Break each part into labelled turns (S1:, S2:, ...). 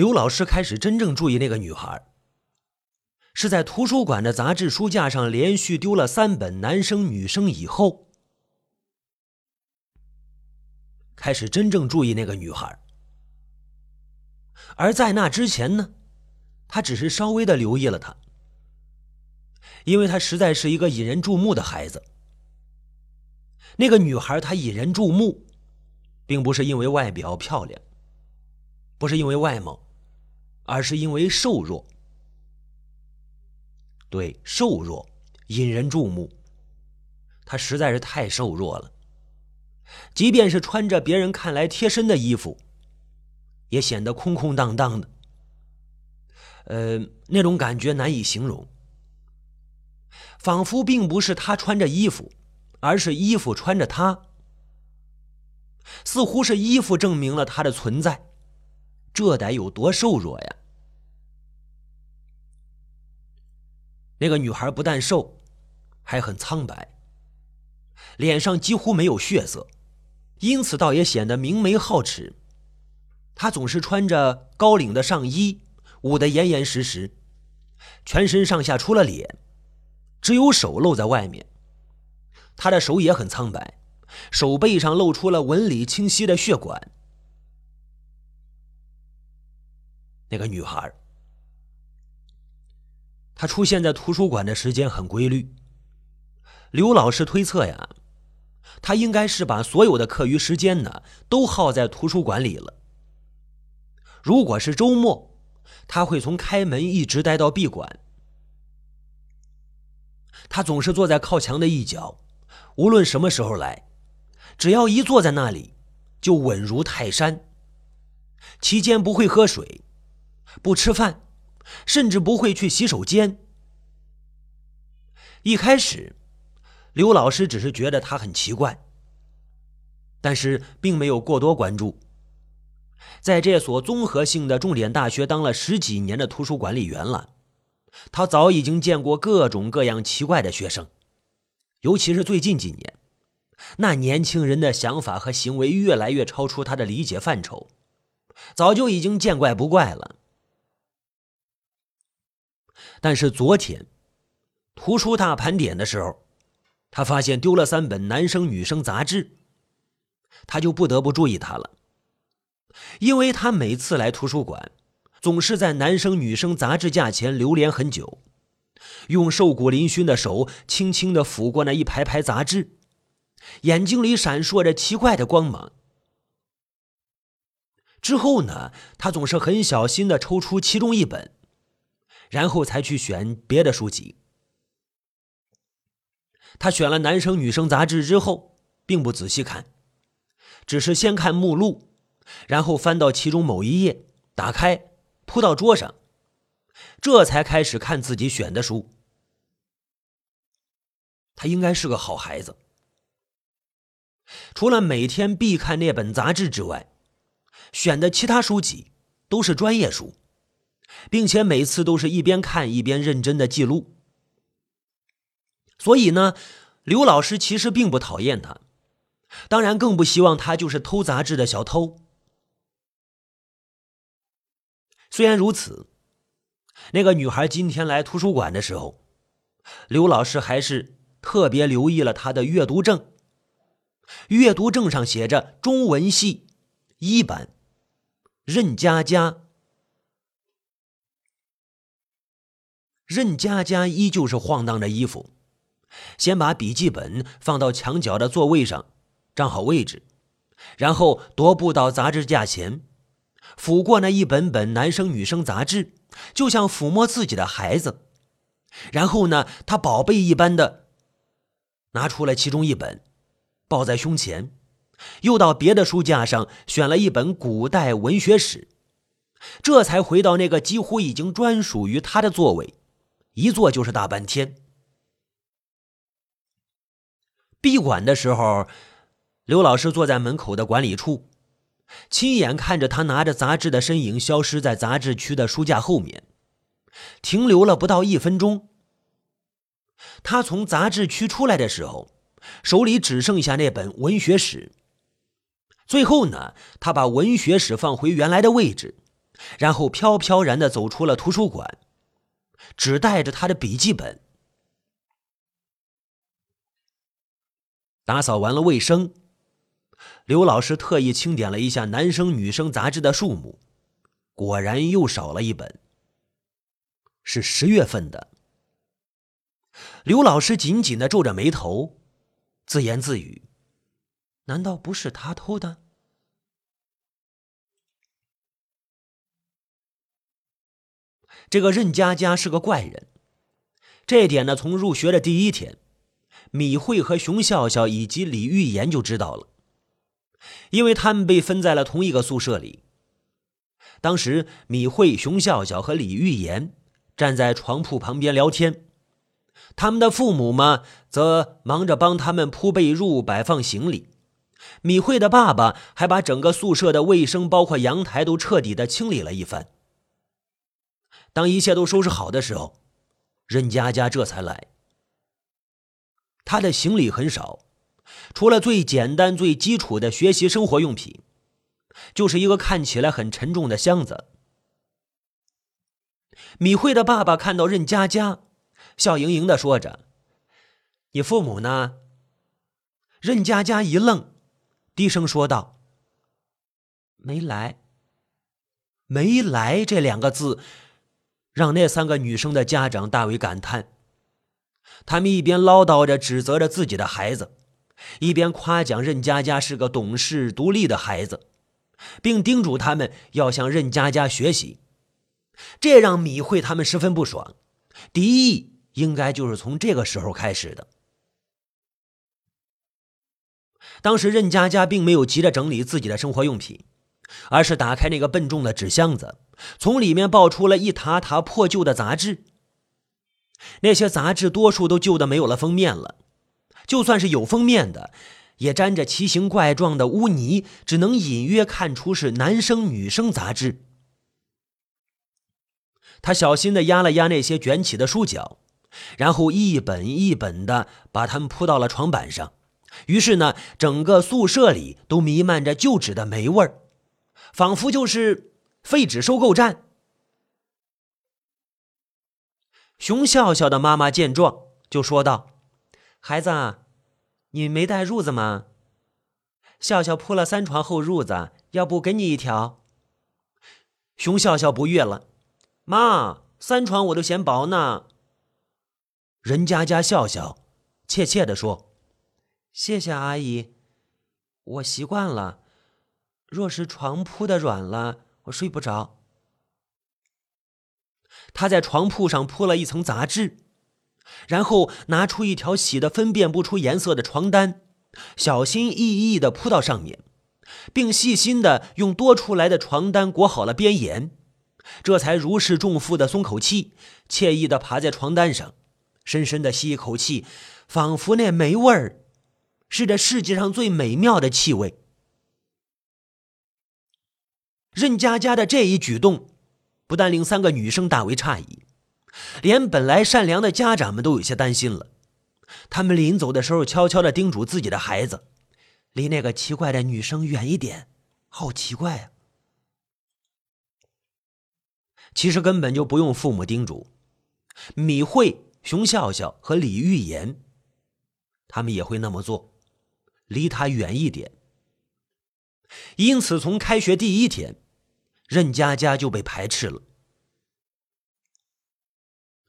S1: 刘老师开始真正注意那个女孩，是在图书馆的杂志书架上连续丢了三本男生女生以后，开始真正注意那个女孩。而在那之前呢，他只是稍微的留意了她，因为她实在是一个引人注目的孩子。那个女孩她引人注目，并不是因为外表漂亮，不是因为外貌，而是因为瘦弱。对，瘦弱引人注目。他实在是太瘦弱了，即便是穿着别人看来贴身的衣服。也显得空空荡荡的，呃，那种感觉难以形容，仿佛并不是他穿着衣服，而是衣服穿着他，似乎是衣服证明了他的存在，这得有多瘦弱呀！那个女孩不但瘦，还很苍白，脸上几乎没有血色，因此倒也显得明眉皓齿。她总是穿着高领的上衣，捂得严严实实，全身上下除了脸，只有手露在外面。他的手也很苍白，手背上露出了纹理清晰的血管。那个女孩，他出现在图书馆的时间很规律。刘老师推测呀，他应该是把所有的课余时间呢都耗在图书馆里了。如果是周末，他会从开门一直待到闭馆。他总是坐在靠墙的一角，无论什么时候来，只要一坐在那里，就稳如泰山。期间不会喝水，不吃饭，甚至不会去洗手间。一开始，刘老师只是觉得他很奇怪，但是并没有过多关注。在这所综合性的重点大学当了十几年的图书管理员了，他早已经见过各种各样奇怪的学生，尤其是最近几年，那年轻人的想法和行为越来越超出他的理解范畴，早就已经见怪不怪了。但是昨天图书大盘点的时候，他发现丢了三本男生女生杂志，他就不得不注意他了。因为他每次来图书馆，总是在男生女生杂志架前流连很久，用瘦骨嶙峋的手轻轻地抚过那一排排杂志，眼睛里闪烁着奇怪的光芒。之后呢，他总是很小心地抽出其中一本，然后才去选别的书籍。他选了男生女生杂志之后，并不仔细看，只是先看目录。然后翻到其中某一页，打开，铺到桌上，这才开始看自己选的书。他应该是个好孩子。除了每天必看那本杂志之外，选的其他书籍都是专业书，并且每次都是一边看一边认真的记录。所以呢，刘老师其实并不讨厌他，当然更不希望他就是偷杂志的小偷。虽然如此，那个女孩今天来图书馆的时候，刘老师还是特别留意了她的阅读证。阅读证上写着“中文系一班任佳佳”，任佳佳依旧是晃荡着衣服，先把笔记本放到墙角的座位上，站好位置，然后踱步到杂志架前。抚过那一本本男生女生杂志，就像抚摸自己的孩子。然后呢，他宝贝一般的拿出了其中一本，抱在胸前，又到别的书架上选了一本古代文学史，这才回到那个几乎已经专属于他的座位，一坐就是大半天。闭馆的时候，刘老师坐在门口的管理处。亲眼看着他拿着杂志的身影消失在杂志区的书架后面，停留了不到一分钟。他从杂志区出来的时候，手里只剩下那本文学史。最后呢，他把文学史放回原来的位置，然后飘飘然的走出了图书馆，只带着他的笔记本。打扫完了卫生，刘老师特意清点了一下男生女生杂志的数目，果然又少了一本，是十月份的。刘老师紧紧的皱着眉头，自言自语：“难道不是他偷的？”这个任佳佳是个怪人，这点呢，从入学的第一天，米慧和熊笑笑以及李玉言就知道了，因为他们被分在了同一个宿舍里。当时，米慧、熊笑笑和李玉言站在床铺旁边聊天，他们的父母嘛，则忙着帮他们铺被褥、摆放行李。米慧的爸爸还把整个宿舍的卫生，包括阳台，都彻底的清理了一番。当一切都收拾好的时候，任佳佳这才来。她的行李很少，除了最简单、最基础的学习生活用品，就是一个看起来很沉重的箱子。米慧的爸爸看到任佳佳，笑盈盈的说着：“你父母呢？”任佳佳一愣，低声说道：“没来。”“没来”这两个字。让那三个女生的家长大为感叹。他们一边唠叨着指责着自己的孩子，一边夸奖任佳佳是个懂事独立的孩子，并叮嘱他们要向任佳佳学习。这让米慧他们十分不爽。敌意应该就是从这个时候开始的。当时任佳佳并没有急着整理自己的生活用品。而是打开那个笨重的纸箱子，从里面抱出了一沓沓破旧的杂志。那些杂志多数都旧的没有了封面了，就算是有封面的，也沾着奇形怪状的污泥，只能隐约看出是男生女生杂志。他小心的压了压那些卷起的书角，然后一本一本的把它们铺到了床板上。于是呢，整个宿舍里都弥漫着旧纸的霉味儿。仿佛就是废纸收购站。熊笑笑的妈妈见状，就说道：“孩子，你没带褥子吗？笑笑铺了三床厚褥子，要不给你一条？”熊笑笑不悦了：“妈，三床我都嫌薄呢。”任家家笑笑，怯怯的说：“谢谢阿姨，我习惯了。”若是床铺的软了，我睡不着。他在床铺上铺了一层杂志，然后拿出一条洗得分辨不出颜色的床单，小心翼翼的铺到上面，并细心的用多出来的床单裹好了边沿，这才如释重负的松口气，惬意的爬在床单上，深深的吸一口气，仿佛那霉味儿是这世界上最美妙的气味。任佳佳的这一举动，不但令三个女生大为诧异，连本来善良的家长们都有些担心了。他们临走的时候，悄悄的叮嘱自己的孩子，离那个奇怪的女生远一点。好奇怪啊！其实根本就不用父母叮嘱，米慧、熊笑笑和李玉妍，他们也会那么做，离他远一点。因此，从开学第一天，任佳佳就被排斥了。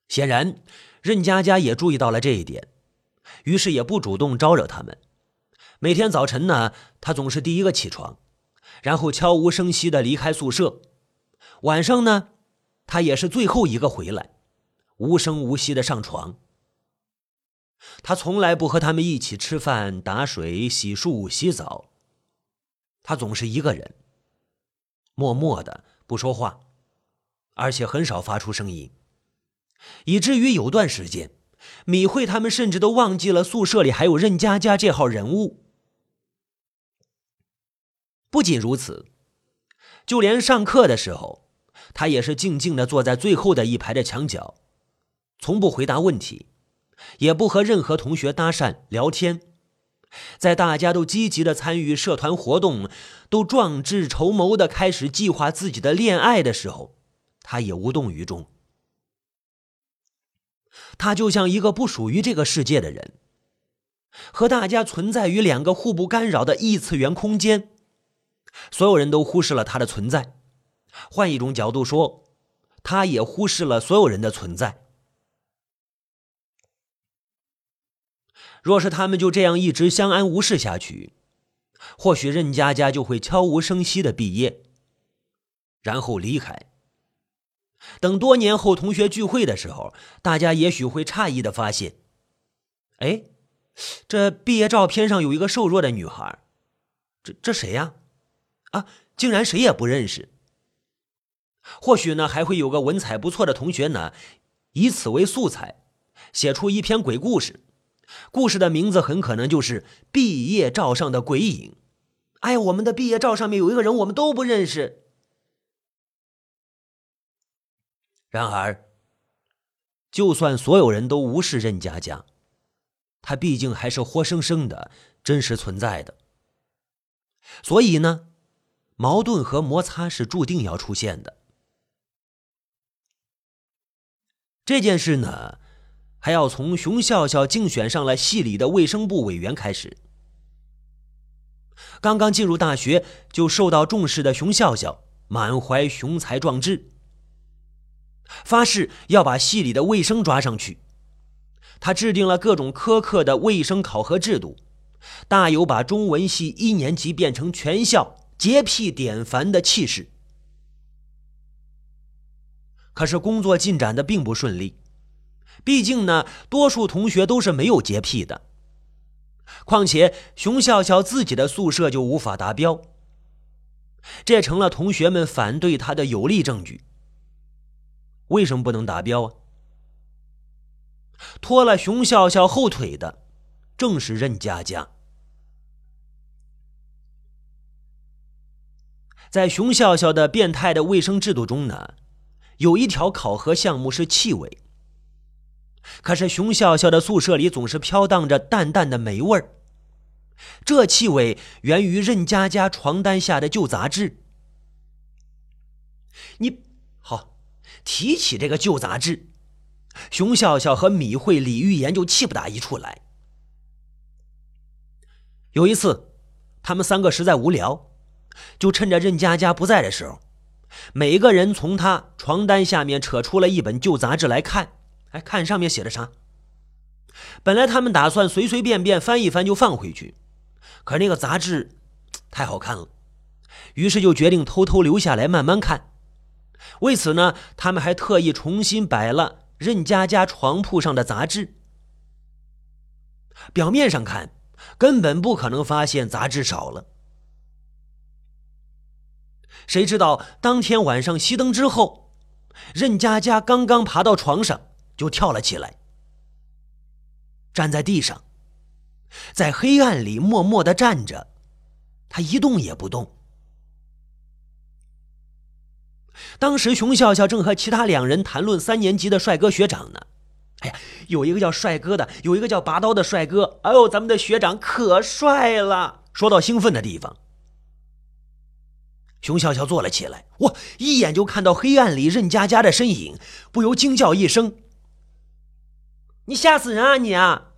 S1: 显然，任佳佳也注意到了这一点，于是也不主动招惹他们。每天早晨呢，他总是第一个起床，然后悄无声息的离开宿舍；晚上呢，他也是最后一个回来，无声无息的上床。他从来不和他们一起吃饭、打水、洗漱、洗澡。他总是一个人，默默的不说话，而且很少发出声音，以至于有段时间，米慧他们甚至都忘记了宿舍里还有任佳佳这号人物。不仅如此，就连上课的时候，他也是静静的坐在最后的一排的墙角，从不回答问题，也不和任何同学搭讪聊天，在大家都积极的参与社团活动，都壮志筹谋的开始计划自己的恋爱的时候，他也无动于衷。他就像一个不属于这个世界的人，和大家存在于两个互不干扰的异次元空间，所有人都忽视了他的存在。换一种角度说，他也忽视了所有人的存在。若是他们就这样一直相安无事下去，或许任佳佳就会悄无声息的毕业，然后离开。等多年后同学聚会的时候，大家也许会诧异的发现，哎，这毕业照片上有一个瘦弱的女孩，这这谁呀？啊，竟然谁也不认识。或许呢，还会有个文采不错的同学呢，以此为素材，写出一篇鬼故事。故事的名字很可能就是毕业照上的鬼影。哎，我们的毕业照上面有一个人，我们都不认识。然而，就算所有人都无视任佳佳，她毕竟还是活生生的真实存在的。所以呢，矛盾和摩擦是注定要出现的。这件事呢？还要从熊笑笑竞选上了系里的卫生部委员开始。刚刚进入大学就受到重视的熊笑笑，满怀雄才壮志，发誓要把系里的卫生抓上去。他制定了各种苛刻的卫生考核制度，大有把中文系一年级变成全校洁癖典范的气势。可是工作进展的并不顺利。毕竟呢，多数同学都是没有洁癖的。况且熊笑笑自己的宿舍就无法达标，这成了同学们反对他的有力证据。为什么不能达标啊？拖了熊笑笑后腿的，正是任佳佳。在熊笑笑的变态的卫生制度中呢，有一条考核项目是气味。可是熊笑笑的宿舍里总是飘荡着淡淡的霉味儿，这气味源于任佳佳床单下的旧杂志。你好，提起这个旧杂志，熊笑笑和米慧、李玉妍就气不打一处来。有一次，他们三个实在无聊，就趁着任佳佳不在的时候，每个人从他床单下面扯出了一本旧杂志来看。哎，看上面写的啥？本来他们打算随随便便翻一翻就放回去，可那个杂志太好看了，于是就决定偷偷留下来慢慢看。为此呢，他们还特意重新摆了任佳佳床铺上的杂志。表面上看，根本不可能发现杂志少了。谁知道当天晚上熄灯之后，任佳佳刚刚爬到床上。就跳了起来，站在地上，在黑暗里默默的站着，他一动也不动。当时熊笑笑正和其他两人谈论三年级的帅哥学长呢。哎呀，有一个叫帅哥的，有一个叫拔刀的帅哥。哎呦，咱们的学长可帅了！说到兴奋的地方，熊笑笑坐了起来，哇，一眼就看到黑暗里任佳佳的身影，不由惊叫一声。你吓死人啊你啊！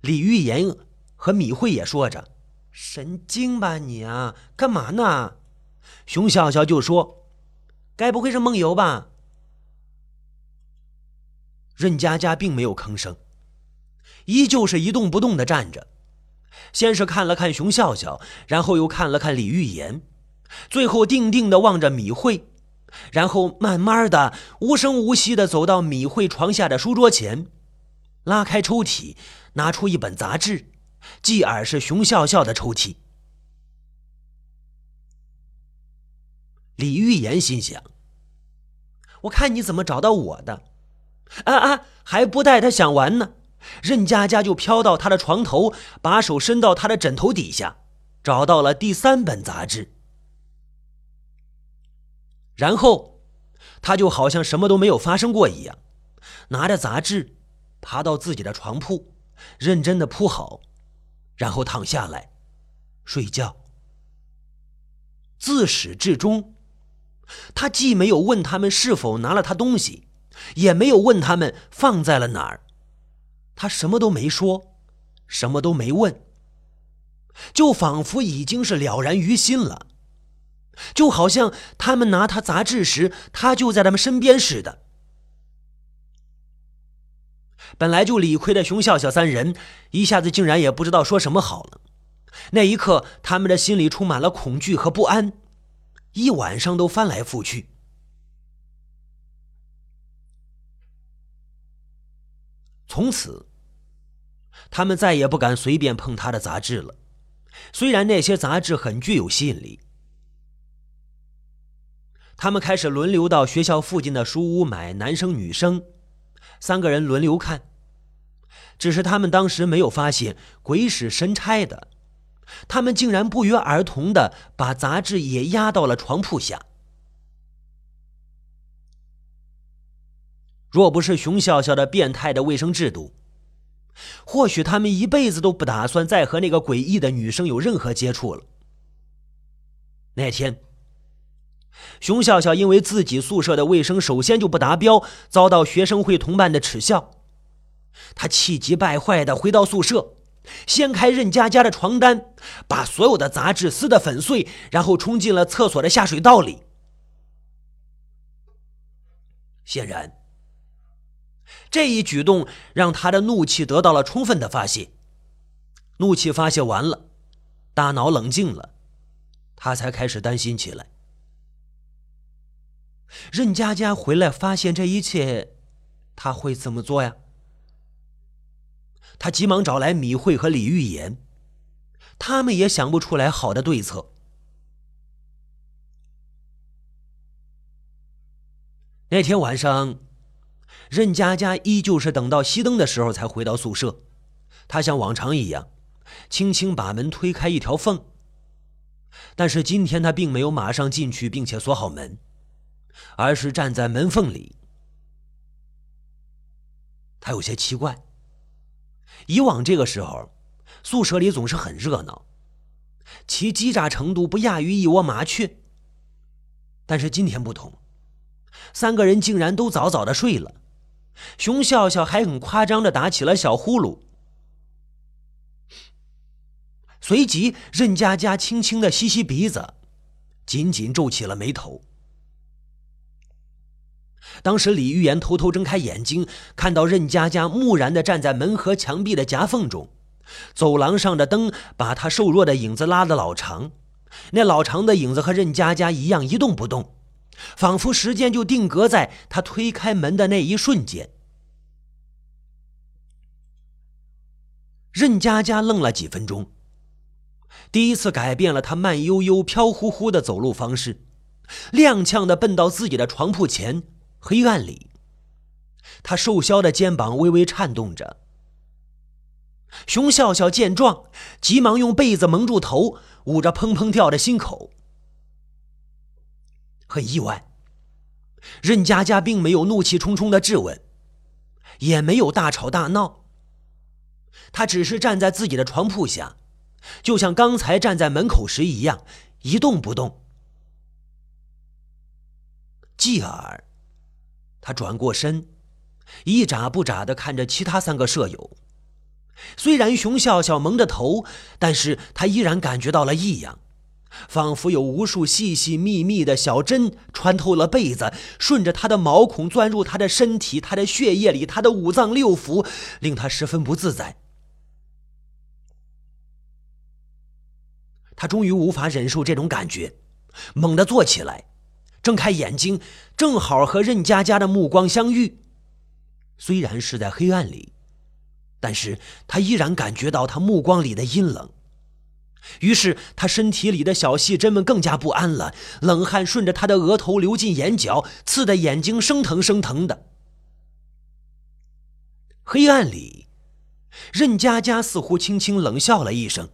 S1: 李玉言和米慧也说着：“神经吧你啊，干嘛呢？”熊笑笑就说：“该不会是梦游吧？”任佳佳并没有吭声，依旧是一动不动的站着。先是看了看熊笑笑，然后又看了看李玉言，最后定定的望着米慧，然后慢慢的、无声无息的走到米慧床下的书桌前。拉开抽屉，拿出一本杂志，继而是熊笑笑的抽屉。李玉妍心想：“我看你怎么找到我的？”啊啊！还不待他想完呢，任佳佳就飘到他的床头，把手伸到他的枕头底下，找到了第三本杂志。然后，他就好像什么都没有发生过一样，拿着杂志。爬到自己的床铺，认真的铺好，然后躺下来睡觉。自始至终，他既没有问他们是否拿了他东西，也没有问他们放在了哪儿，他什么都没说，什么都没问，就仿佛已经是了然于心了，就好像他们拿他杂志时，他就在他们身边似的。本来就理亏的熊笑笑三人，一下子竟然也不知道说什么好了。那一刻，他们的心里充满了恐惧和不安，一晚上都翻来覆去。从此，他们再也不敢随便碰他的杂志了。虽然那些杂志很具有吸引力，他们开始轮流到学校附近的书屋买男生女生。三个人轮流看，只是他们当时没有发现鬼使神差的，他们竟然不约而同的把杂志也压到了床铺下。若不是熊笑笑的变态的卫生制度，或许他们一辈子都不打算再和那个诡异的女生有任何接触了。那天。熊笑笑因为自己宿舍的卫生首先就不达标，遭到学生会同伴的耻笑。他气急败坏的回到宿舍，掀开任佳佳的床单，把所有的杂志撕得粉碎，然后冲进了厕所的下水道里。显然，这一举动让他的怒气得到了充分的发泄。怒气发泄完了，大脑冷静了，他才开始担心起来。任佳佳回来发现这一切，他会怎么做呀？他急忙找来米慧和李玉妍，他们也想不出来好的对策。那天晚上，任佳佳依旧是等到熄灯的时候才回到宿舍。她像往常一样，轻轻把门推开一条缝。但是今天她并没有马上进去，并且锁好门。而是站在门缝里，他有些奇怪。以往这个时候，宿舍里总是很热闹，其叽喳程度不亚于一窝麻雀。但是今天不同，三个人竟然都早早的睡了。熊笑笑还很夸张的打起了小呼噜，随即任佳佳轻轻的吸吸鼻子，紧紧皱起了眉头。当时，李玉妍偷偷睁开眼睛，看到任佳佳木然地站在门和墙壁的夹缝中，走廊上的灯把她瘦弱的影子拉得老长，那老长的影子和任佳佳一样一动不动，仿佛时间就定格在她推开门的那一瞬间。任佳佳愣了几分钟，第一次改变了她慢悠悠、飘忽忽的走路方式，踉跄地奔到自己的床铺前。黑暗里，他瘦削的肩膀微微颤动着。熊笑笑见状，急忙用被子蒙住头，捂着砰砰跳的心口。很意外，任佳佳并没有怒气冲冲的质问，也没有大吵大闹。他只是站在自己的床铺下，就像刚才站在门口时一样，一动不动。继而。他转过身，一眨不眨的看着其他三个舍友。虽然熊笑笑蒙着头，但是他依然感觉到了异样，仿佛有无数细细密密的小针穿透了被子，顺着他的毛孔钻入他的身体、他的血液里、他的五脏六腑，令他十分不自在。他终于无法忍受这种感觉，猛地坐起来。睁开眼睛，正好和任佳佳的目光相遇。虽然是在黑暗里，但是他依然感觉到他目光里的阴冷。于是他身体里的小细针们更加不安了，冷汗顺着他的额头流进眼角，刺得眼睛生疼生疼的。黑暗里，任佳佳似乎轻轻冷笑了一声，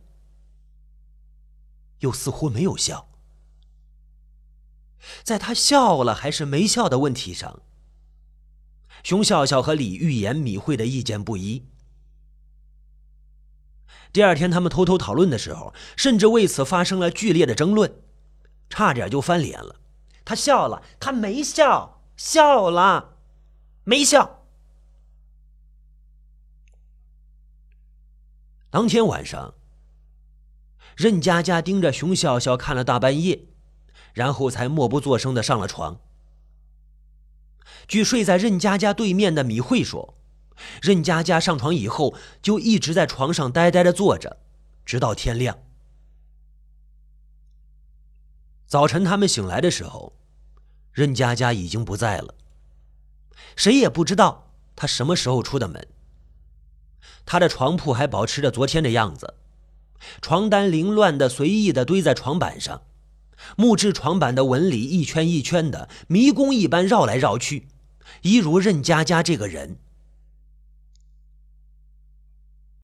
S1: 又似乎没有笑。在他笑了还是没笑的问题上，熊笑笑和李玉妍、米慧的意见不一。第二天，他们偷偷讨论的时候，甚至为此发生了剧烈的争论，差点就翻脸了。他笑了，他没笑，笑了，没笑。当天晚上，任佳佳盯着熊笑笑看了大半夜，然后才默不作声的上了床。据睡在任佳佳对面的米慧说，任佳佳上床以后就一直在床上呆呆的坐着，直到天亮。早晨他们醒来的时候，任佳佳已经不在了，谁也不知道她什么时候出的门。她的床铺还保持着昨天的样子，床单凌乱的随意的堆在床板上，木质床板的纹理一圈一圈的迷宫一般绕来绕去。一如任佳佳这个人，